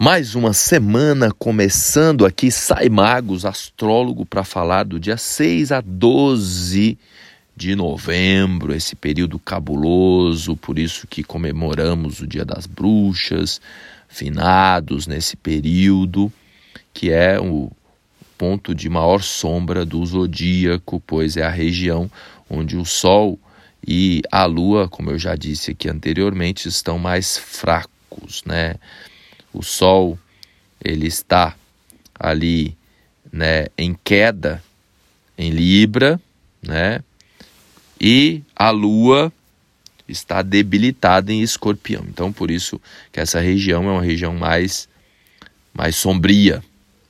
Mais uma semana começando aqui, Sai Magos, astrólogo, para falar do dia 6 a 12 de novembro, esse período cabuloso, por isso que comemoramos o Dia das Bruxas, finados nesse período, que é o ponto de maior sombra do zodíaco, pois é a região onde o Sol e a Lua, como eu já disse aqui anteriormente, estão mais fracos, né? O Sol ele está ali né, em queda em Libra, né? E a Lua está debilitada em Escorpião. Então, por isso que essa região é uma região mais mais sombria.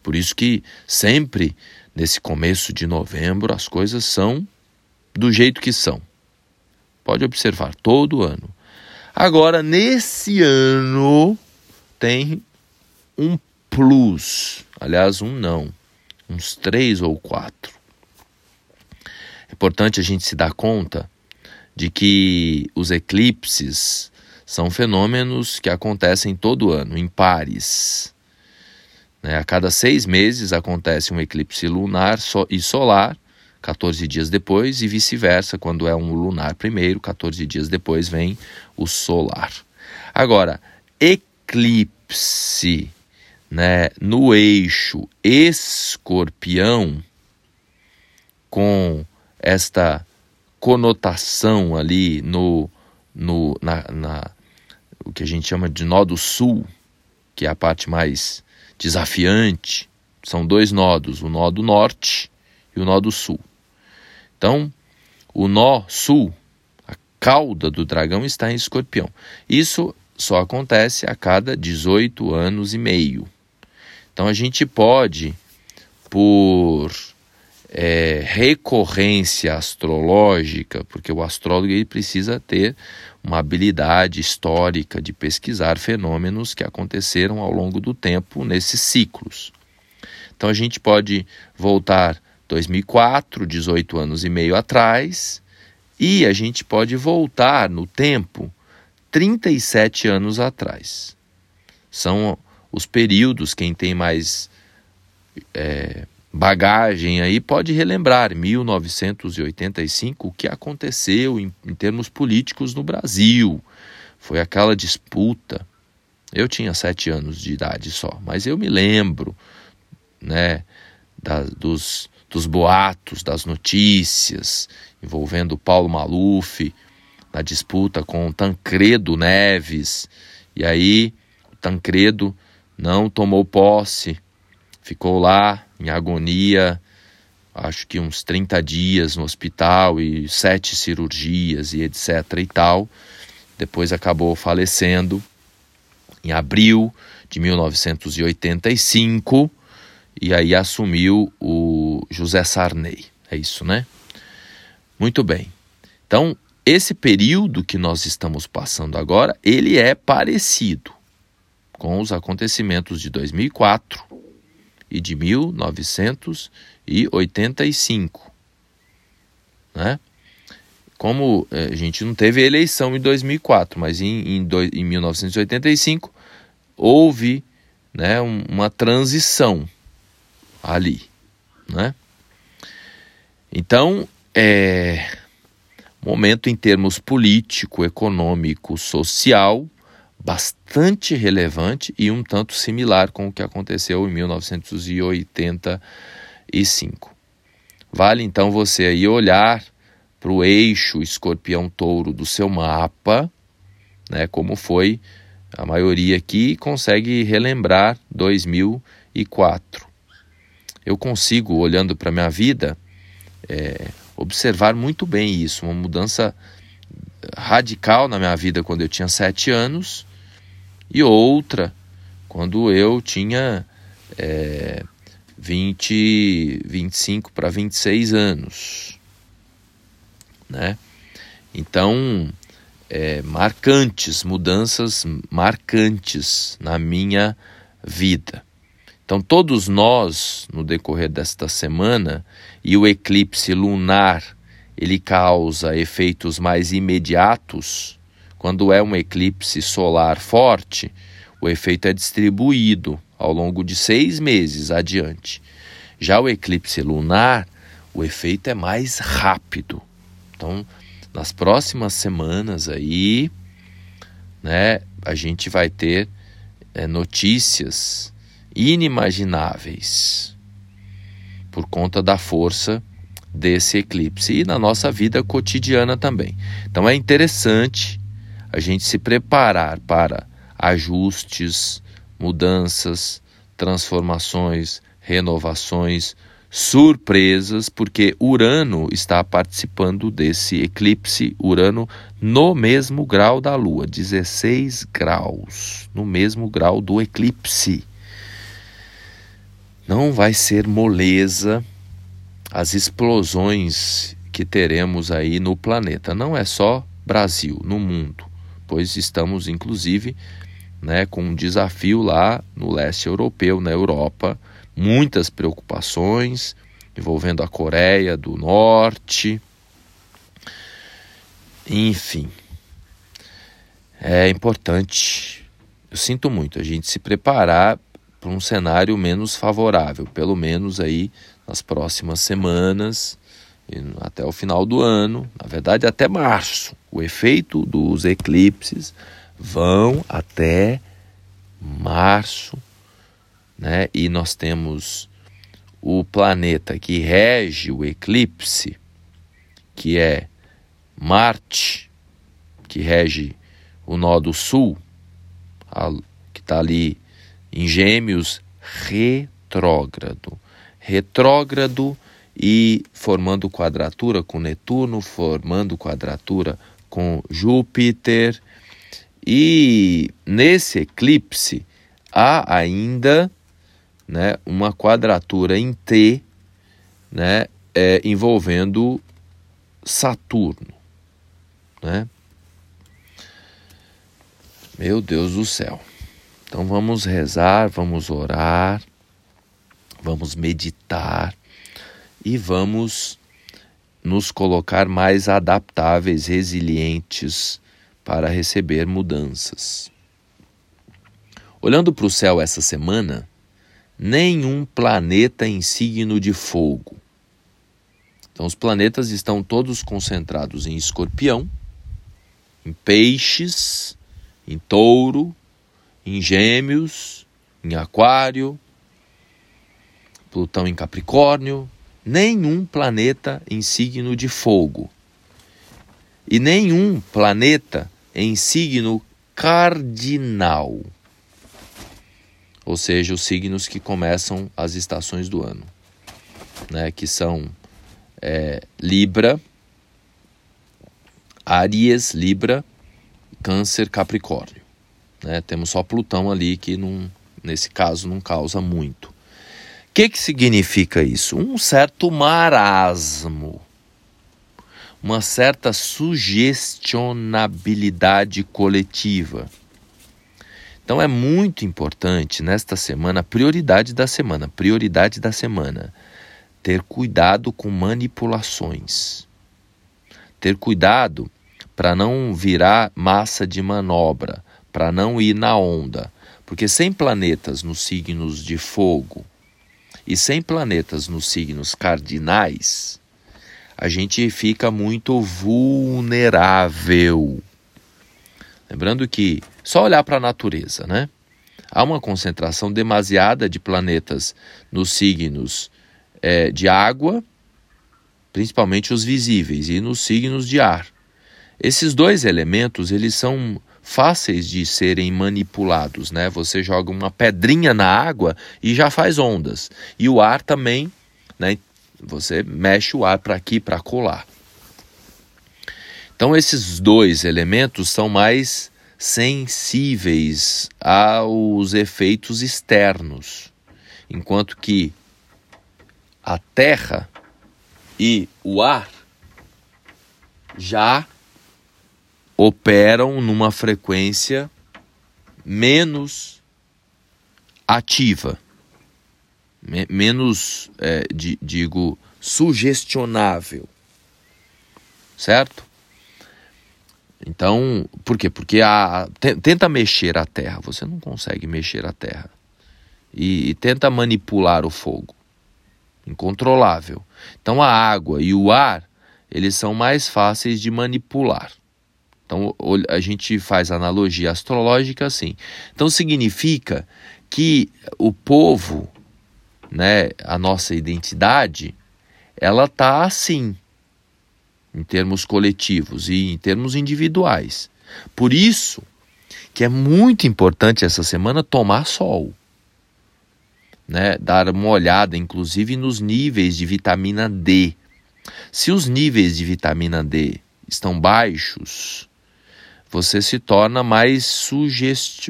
Por isso que sempre nesse começo de novembro as coisas são do jeito que são. Pode observar todo ano. Agora, nesse ano, tem um plus, aliás, um não, uns três ou quatro. É importante a gente se dar conta de que os eclipses são fenômenos que acontecem todo ano, em pares. Né? A cada seis meses acontece um eclipse lunar e solar, 14 dias depois, e vice-versa, quando é um lunar primeiro, 14 dias depois vem o solar. Agora, né, no eixo escorpião, com esta conotação ali no, no na, na, o que a gente chama de nó do sul, que é a parte mais desafiante, são dois nodos, o nó do norte e o nó do sul. Então, o nó sul, a cauda do dragão está em escorpião. Isso só acontece a cada 18 anos e meio. Então a gente pode, por é, recorrência astrológica, porque o astrólogo ele precisa ter uma habilidade histórica de pesquisar fenômenos que aconteceram ao longo do tempo nesses ciclos. Então a gente pode voltar 2004, 18 anos e meio atrás, e a gente pode voltar no tempo 37 anos atrás. São os períodos, quem tem mais é, bagagem aí pode relembrar 1985 o que aconteceu em, em termos políticos no Brasil. Foi aquela disputa. Eu tinha sete anos de idade só, mas eu me lembro, né, da, dos, dos boatos, das notícias envolvendo Paulo Maluf na disputa com Tancredo Neves. E aí, o Tancredo não tomou posse, ficou lá em agonia, acho que uns 30 dias no hospital e sete cirurgias e etc e tal. Depois acabou falecendo em abril de 1985 e aí assumiu o José Sarney. É isso, né? Muito bem. Então, esse período que nós estamos passando agora, ele é parecido com os acontecimentos de 2004 e de 1985. Né? Como eh, a gente não teve eleição em 2004, mas em, em, em 1985 houve né, uma transição ali. Né? Então, é, momento em termos político, econômico, social, bastante relevante e um tanto similar com o que aconteceu em 1985. Vale então você aí olhar para o eixo escorpião-touro do seu mapa, né, como foi a maioria aqui consegue relembrar 2004. Eu consigo, olhando para a minha vida, é, observar muito bem isso, uma mudança radical na minha vida quando eu tinha sete anos e outra quando eu tinha é, 20, 25 para 26 anos. Né? Então, é, marcantes, mudanças marcantes na minha vida. Então, todos nós, no decorrer desta semana, e o eclipse lunar, ele causa efeitos mais imediatos, quando é um eclipse solar forte, o efeito é distribuído ao longo de seis meses adiante. Já o eclipse lunar, o efeito é mais rápido. Então, nas próximas semanas aí, né, a gente vai ter é, notícias inimagináveis por conta da força desse eclipse e na nossa vida cotidiana também. Então é interessante a gente se preparar para ajustes, mudanças, transformações, renovações, surpresas, porque Urano está participando desse eclipse, Urano no mesmo grau da Lua, 16 graus, no mesmo grau do eclipse. Não vai ser moleza as explosões que teremos aí no planeta. Não é só Brasil, no mundo, pois estamos inclusive né, com um desafio lá no leste europeu, na Europa, muitas preocupações envolvendo a Coreia do Norte. Enfim, é importante, eu sinto muito, a gente se preparar para um cenário menos favorável, pelo menos aí nas próximas semanas, até o final do ano, na verdade até março. O efeito dos eclipses vão até março né? E nós temos o planeta que rege o eclipse, que é Marte, que rege o nó do sul, que está ali em Gêmeos, retrógrado. Retrógrado e formando quadratura com Netuno, formando quadratura com Júpiter. E nesse eclipse há ainda né, uma quadratura em T né, é, envolvendo Saturno. Né? Meu Deus do céu. Então vamos rezar, vamos orar, vamos meditar e vamos nos colocar mais adaptáveis, resilientes para receber mudanças. Olhando para o céu essa semana, nenhum planeta em signo de fogo. Então, os planetas estão todos concentrados em escorpião, em peixes, em touro, em gêmeos, em aquário, Plutão em Capricórnio, nenhum planeta em signo de fogo. E nenhum planeta em signo cardinal ou seja, os signos que começam as estações do ano, né? que são é, Libra, Aries, Libra, Câncer, Capricórnio. Né? Temos só Plutão ali que não, nesse caso não causa muito. O que, que significa isso? Um certo marasmo, uma certa sugestionabilidade coletiva então é muito importante nesta semana, prioridade da semana, prioridade da semana, ter cuidado com manipulações. Ter cuidado para não virar massa de manobra, para não ir na onda, porque sem planetas nos signos de fogo e sem planetas nos signos cardinais, a gente fica muito vulnerável. Lembrando que só olhar para a natureza, né? Há uma concentração demasiada de planetas nos signos é, de água, principalmente os visíveis, e nos signos de ar. Esses dois elementos, eles são fáceis de serem manipulados, né? Você joga uma pedrinha na água e já faz ondas. E o ar também, né? Você mexe o ar para aqui, para colar. Então esses dois elementos são mais sensíveis aos efeitos externos, enquanto que a terra e o ar já operam numa frequência menos ativa, me menos, é, de, digo, sugestionável, certo? Então, por quê? Porque a, tenta mexer a terra, você não consegue mexer a terra. E, e tenta manipular o fogo, incontrolável. Então, a água e o ar, eles são mais fáceis de manipular. Então, a gente faz analogia astrológica assim. Então, significa que o povo, né, a nossa identidade, ela tá assim em termos coletivos e em termos individuais. Por isso que é muito importante essa semana tomar sol. Né? Dar uma olhada, inclusive, nos níveis de vitamina D. Se os níveis de vitamina D estão baixos, você se torna mais,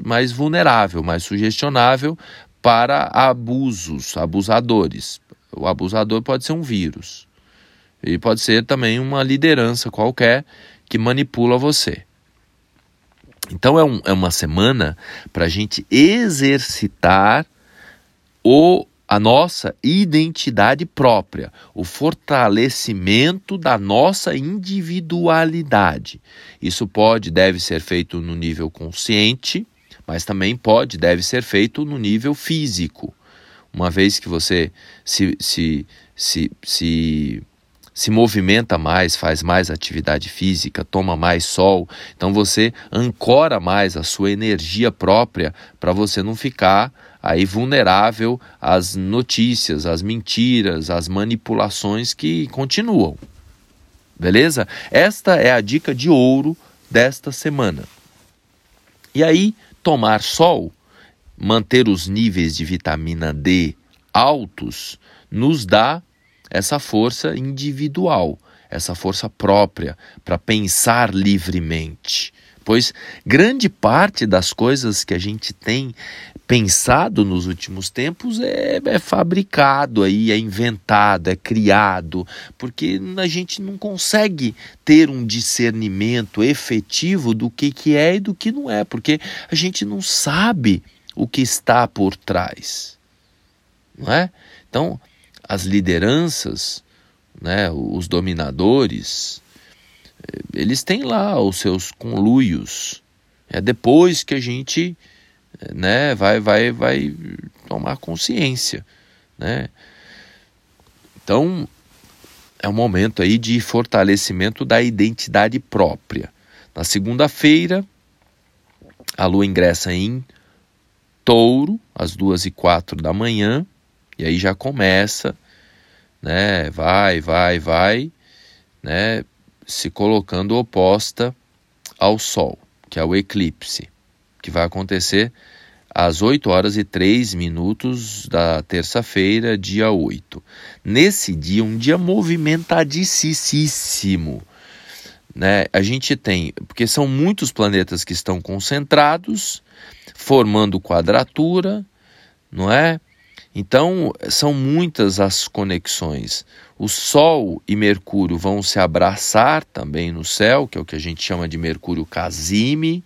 mais vulnerável, mais sugestionável para abusos, abusadores. O abusador pode ser um vírus. Ele pode ser também uma liderança qualquer que manipula você. Então é, um, é uma semana para a gente exercitar o, a nossa identidade própria, o fortalecimento da nossa individualidade. Isso pode, deve ser feito no nível consciente, mas também pode, deve ser feito no nível físico. Uma vez que você se, se, se, se se movimenta mais, faz mais atividade física, toma mais sol, então você ancora mais a sua energia própria para você não ficar aí vulnerável às notícias, às mentiras, às manipulações que continuam. Beleza? Esta é a dica de ouro desta semana. E aí, tomar sol, manter os níveis de vitamina D altos, nos dá essa força individual, essa força própria para pensar livremente. Pois grande parte das coisas que a gente tem pensado nos últimos tempos é, é, fabricado aí, é inventado, é criado, porque a gente não consegue ter um discernimento efetivo do que, que é e do que não é, porque a gente não sabe o que está por trás. Não é? Então, as lideranças, né, os dominadores, eles têm lá os seus conluios. É depois que a gente né, vai, vai, vai tomar consciência. Né? Então, é um momento aí de fortalecimento da identidade própria. Na segunda-feira, a lua ingressa em touro, às duas e quatro da manhã, e aí já começa, né? Vai, vai, vai, né? Se colocando oposta ao Sol, que é o eclipse, que vai acontecer às 8 horas e 3 minutos da terça-feira, dia 8. Nesse dia, um dia movimentadíssimo. Né? A gente tem, porque são muitos planetas que estão concentrados, formando quadratura, não é? Então, são muitas as conexões. O Sol e Mercúrio vão se abraçar também no céu, que é o que a gente chama de Mercúrio Casime,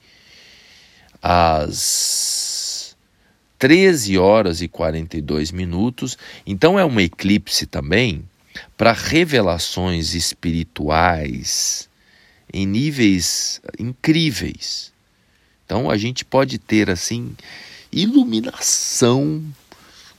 às 13 horas e 42 minutos. Então, é um eclipse também para revelações espirituais em níveis incríveis. Então, a gente pode ter assim iluminação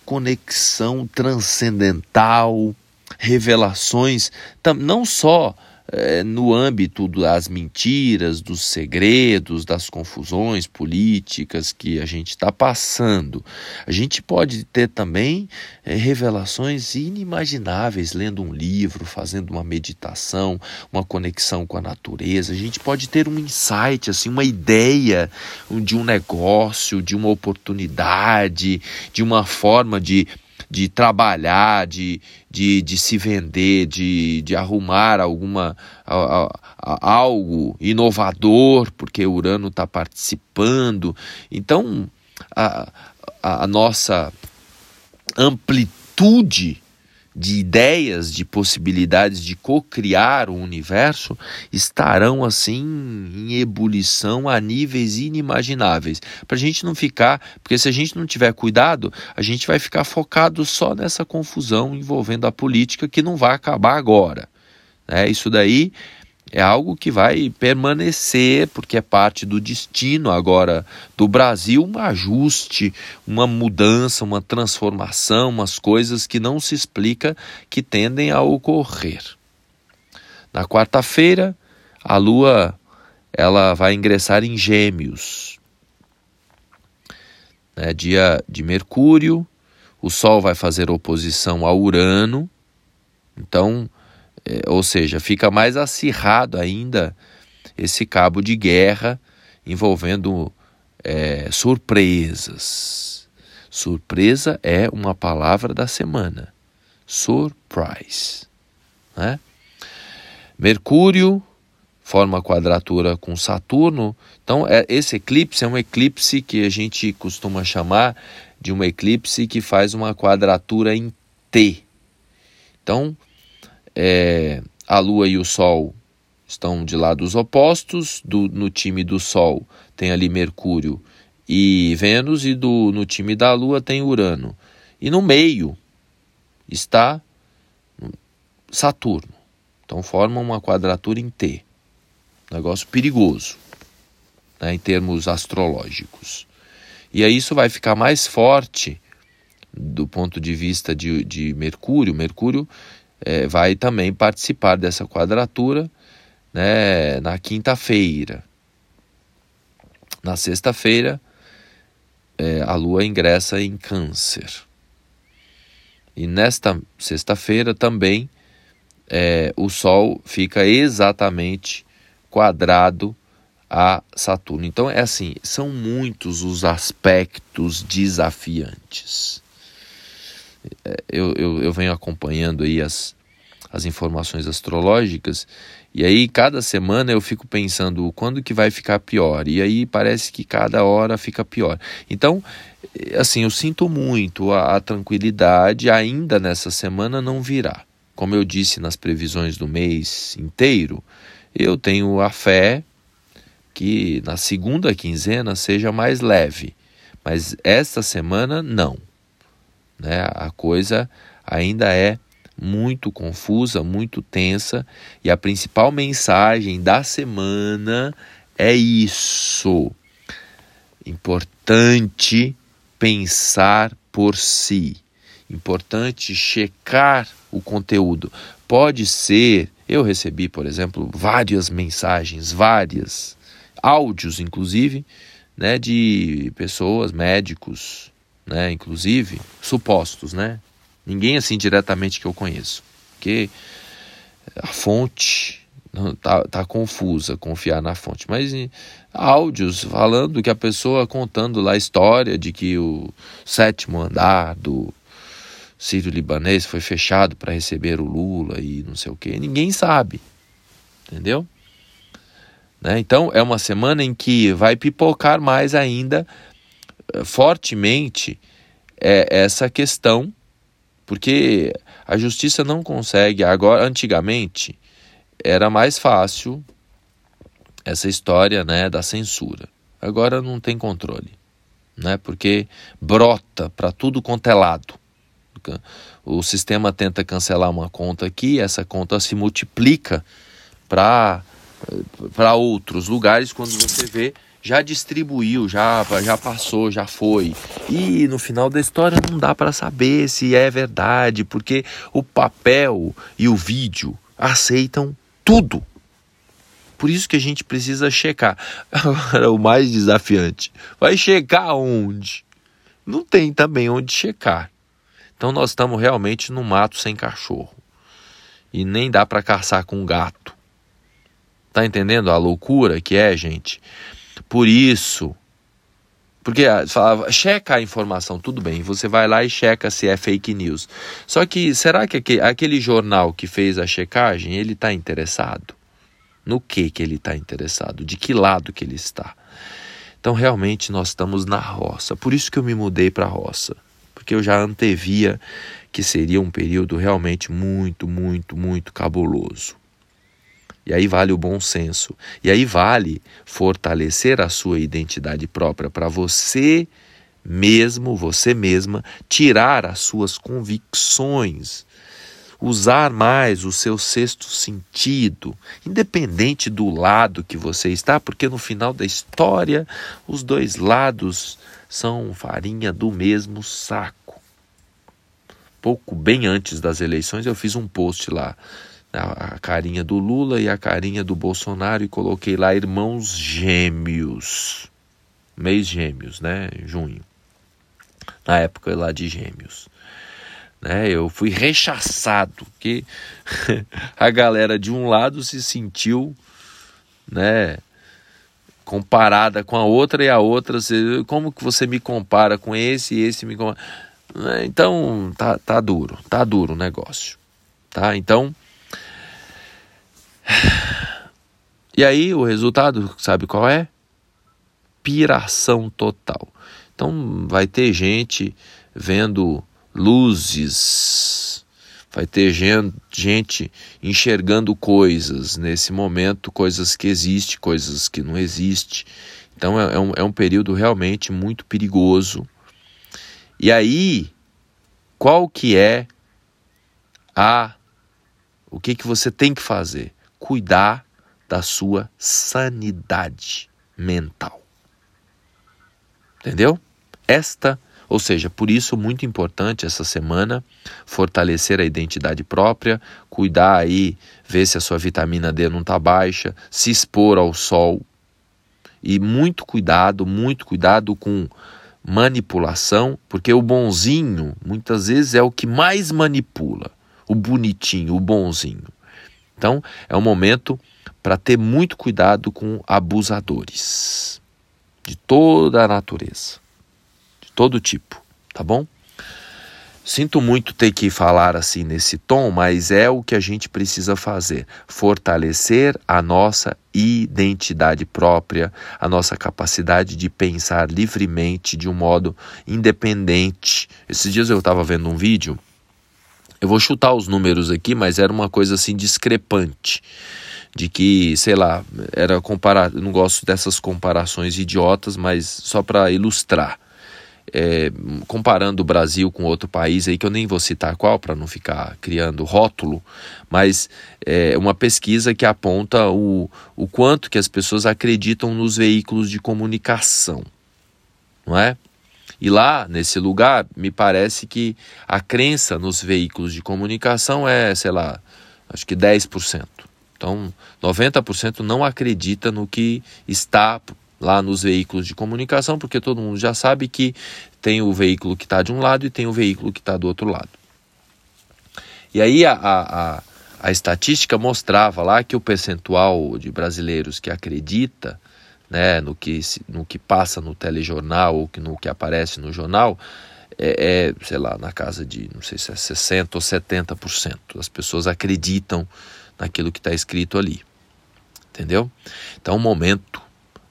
conexão transcendental, revelações, não só é, no âmbito das mentiras, dos segredos, das confusões políticas que a gente está passando. A gente pode ter também é, revelações inimagináveis lendo um livro, fazendo uma meditação, uma conexão com a natureza. A gente pode ter um insight, assim, uma ideia de um negócio, de uma oportunidade, de uma forma de de trabalhar, de, de, de se vender, de, de arrumar alguma a, a, algo inovador, porque Urano está participando. Então, a, a nossa amplitude de ideias, de possibilidades de co-criar o universo estarão assim em ebulição a níveis inimagináveis. Para a gente não ficar, porque se a gente não tiver cuidado, a gente vai ficar focado só nessa confusão envolvendo a política que não vai acabar agora. Né? Isso daí é algo que vai permanecer, porque é parte do destino agora do Brasil, um ajuste, uma mudança, uma transformação, umas coisas que não se explica que tendem a ocorrer. Na quarta-feira, a Lua ela vai ingressar em Gêmeos. É dia de Mercúrio, o Sol vai fazer oposição a Urano, então é, ou seja, fica mais acirrado ainda esse cabo de guerra envolvendo é, surpresas. Surpresa é uma palavra da semana. Surprise. Né? Mercúrio forma quadratura com Saturno. Então, é, esse eclipse é um eclipse que a gente costuma chamar de um eclipse que faz uma quadratura em T. Então, é, a Lua e o Sol estão de lados opostos. Do, no time do Sol tem ali Mercúrio e Vênus, e do, no time da Lua tem Urano. E no meio está Saturno. Então forma uma quadratura em T. Negócio perigoso né, em termos astrológicos. E aí isso vai ficar mais forte do ponto de vista de, de Mercúrio. Mercúrio é, vai também participar dessa quadratura né, na quinta-feira. Na sexta-feira, é, a Lua ingressa em Câncer. E nesta sexta-feira também é, o Sol fica exatamente quadrado a Saturno. Então é assim, são muitos os aspectos desafiantes. É, eu, eu, eu venho acompanhando aí as, as informações astrológicas e aí cada semana eu fico pensando quando que vai ficar pior e aí parece que cada hora fica pior. Então, é, assim, eu sinto muito a, a tranquilidade ainda nessa semana não virá. Como eu disse nas previsões do mês inteiro, eu tenho a fé que na segunda quinzena seja mais leve, mas esta semana não. Né? A coisa ainda é muito confusa, muito tensa, e a principal mensagem da semana é isso. Importante pensar por si. Importante checar o conteúdo. Pode ser, eu recebi, por exemplo, várias mensagens, várias áudios inclusive, né, de pessoas, médicos, né, inclusive, supostos, né? Ninguém assim diretamente que eu conheço. Porque a fonte tá, tá confusa, confiar na fonte. Mas áudios falando que a pessoa contando lá a história de que o sétimo andar do Sírio Libanês foi fechado para receber o Lula e não sei o que. Ninguém sabe. Entendeu? Né? Então é uma semana em que vai pipocar mais ainda fortemente é, essa questão, porque a justiça não consegue agora. Antigamente era mais fácil essa história, né, da censura. Agora não tem controle, né? Porque brota para tudo quanto é lado. O sistema tenta cancelar uma conta aqui, essa conta se multiplica para para outros lugares quando você vê já distribuiu, já, já passou, já foi. E no final da história não dá para saber se é verdade, porque o papel e o vídeo aceitam tudo. Por isso que a gente precisa checar. Agora, o mais desafiante, vai checar onde? Não tem também onde checar. Então nós estamos realmente no mato sem cachorro. E nem dá para caçar com gato. Tá entendendo a loucura que é, gente? Por isso, porque ah, falava, checa a informação, tudo bem, você vai lá e checa se é fake news. Só que será que aquele jornal que fez a checagem, ele está interessado? No que que ele está interessado? De que lado que ele está? Então realmente nós estamos na roça. Por isso que eu me mudei para a roça, porque eu já antevia que seria um período realmente muito, muito, muito cabuloso. E aí vale o bom senso. E aí vale fortalecer a sua identidade própria para você mesmo, você mesma, tirar as suas convicções, usar mais o seu sexto sentido, independente do lado que você está, porque no final da história os dois lados são farinha do mesmo saco. Pouco bem antes das eleições eu fiz um post lá, a carinha do Lula e a carinha do Bolsonaro e coloquei lá irmãos gêmeos. Mês gêmeos, né? Junho. Na época lá de gêmeos né? Eu fui rechaçado, que a galera de um lado se sentiu, né, comparada com a outra e a outra, como que você me compara com esse e esse me compara? Né, então, tá, tá duro, tá duro o negócio, tá? Então, e aí o resultado, sabe qual é? Piração total. Então, vai ter gente vendo luzes, vai ter gente enxergando coisas nesse momento, coisas que existem, coisas que não existem. Então é, é, um, é um período realmente muito perigoso. E aí, qual que é a o que que você tem que fazer? Cuidar da sua sanidade mental. Entendeu? Esta ou seja, por isso muito importante essa semana fortalecer a identidade própria, cuidar aí, ver se a sua vitamina D não está baixa, se expor ao sol e muito cuidado, muito cuidado com manipulação, porque o bonzinho muitas vezes é o que mais manipula, o bonitinho, o bonzinho. Então, é um momento para ter muito cuidado com abusadores de toda a natureza todo tipo, tá bom? Sinto muito ter que falar assim nesse tom, mas é o que a gente precisa fazer: fortalecer a nossa identidade própria, a nossa capacidade de pensar livremente, de um modo independente. Esses dias eu estava vendo um vídeo, eu vou chutar os números aqui, mas era uma coisa assim discrepante. De que, sei lá, era comparar. Não gosto dessas comparações idiotas, mas só para ilustrar é, comparando o Brasil com outro país aí que eu nem vou citar qual para não ficar criando rótulo, mas é uma pesquisa que aponta o, o quanto que as pessoas acreditam nos veículos de comunicação, não é? E lá, nesse lugar, me parece que a crença nos veículos de comunicação é, sei lá, acho que 10%. Então, 90% não acredita no que está lá nos veículos de comunicação, porque todo mundo já sabe que tem o veículo que está de um lado e tem o veículo que está do outro lado. E aí a, a, a, estatística mostrava lá que o percentual de brasileiros que acredita né, no, que, no que passa no telejornal ou no que aparece no jornal é, é, sei lá, na casa de, não sei se é 60% ou 70%. As pessoas acreditam naquilo que está escrito ali. Entendeu? Então, é um momento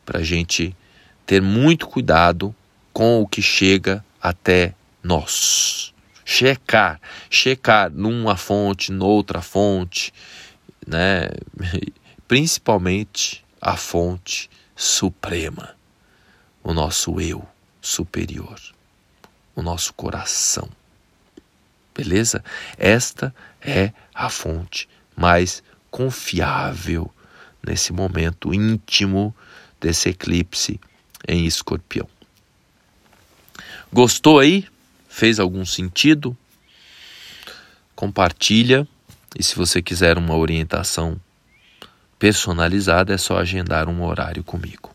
para a gente ter muito cuidado com o que chega até nós. Checar, checar numa fonte, noutra fonte, né? principalmente a fonte suprema, o nosso eu superior, o nosso coração. Beleza? Esta é a fonte mais confiável nesse momento íntimo desse eclipse em escorpião. Gostou aí? Fez algum sentido? Compartilha e se você quiser uma orientação personalizada é só agendar um horário comigo.